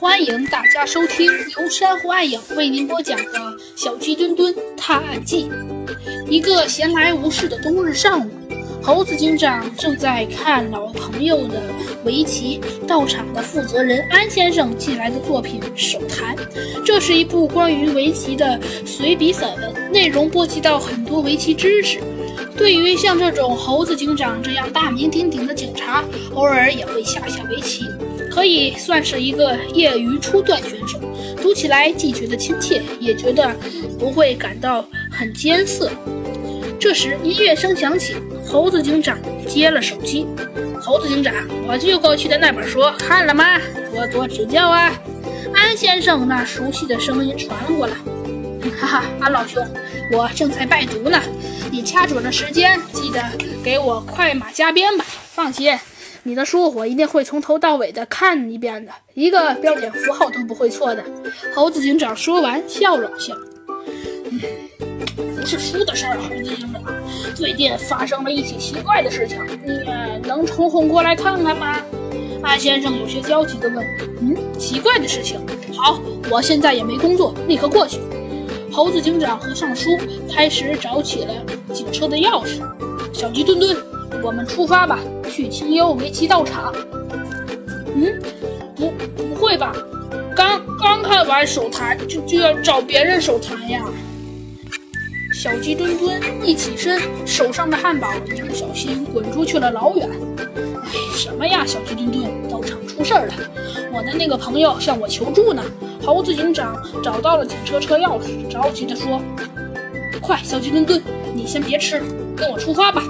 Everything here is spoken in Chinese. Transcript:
欢迎大家收听由珊瑚暗影为您播讲的《小鸡墩墩探案记》。一个闲来无事的冬日上午，猴子警长正在看老朋友的围棋道场的负责人安先生寄来的作品《手谈》。这是一部关于围棋的随笔散文，内容波及到很多围棋知识。对于像这种猴子警长这样大名鼎鼎的警察，偶尔也会下下围棋。可以算是一个业余初段选手，读起来既觉得亲切，也觉得不会感到很艰涩。这时音乐声响起，猴子警长接了手机。猴子警长，我就过去的那本书看了吗？多多指教啊！安先生那熟悉的声音传了过来。哈哈，安老兄，我正在拜读呢。你掐准了时间，记得给我快马加鞭吧。放心。你的书我一定会从头到尾的看一遍的，一个标点符号都不会错的。猴子警长说完，笑了笑。嗯，是书的事儿，猴子警长，最近发生了一起奇怪的事情，你能抽空过来看看吗？安先生有些焦急地问。嗯，奇怪的事情。好，我现在也没工作，立刻过去。猴子警长和尚书，开始找起了警车的钥匙。小鸡墩墩，我们出发吧。去清幽围棋道场。嗯，不，不会吧？刚刚看完手谈，就就要找别人手谈呀？小鸡墩墩一起身，手上的汉堡一不小心滚出去了老远。哎，什么呀，小鸡墩墩，道场出事儿了！我的那个朋友向我求助呢。猴子警长找到了警车车钥匙，着急地说：“快，小鸡墩墩，你先别吃，跟我出发吧。”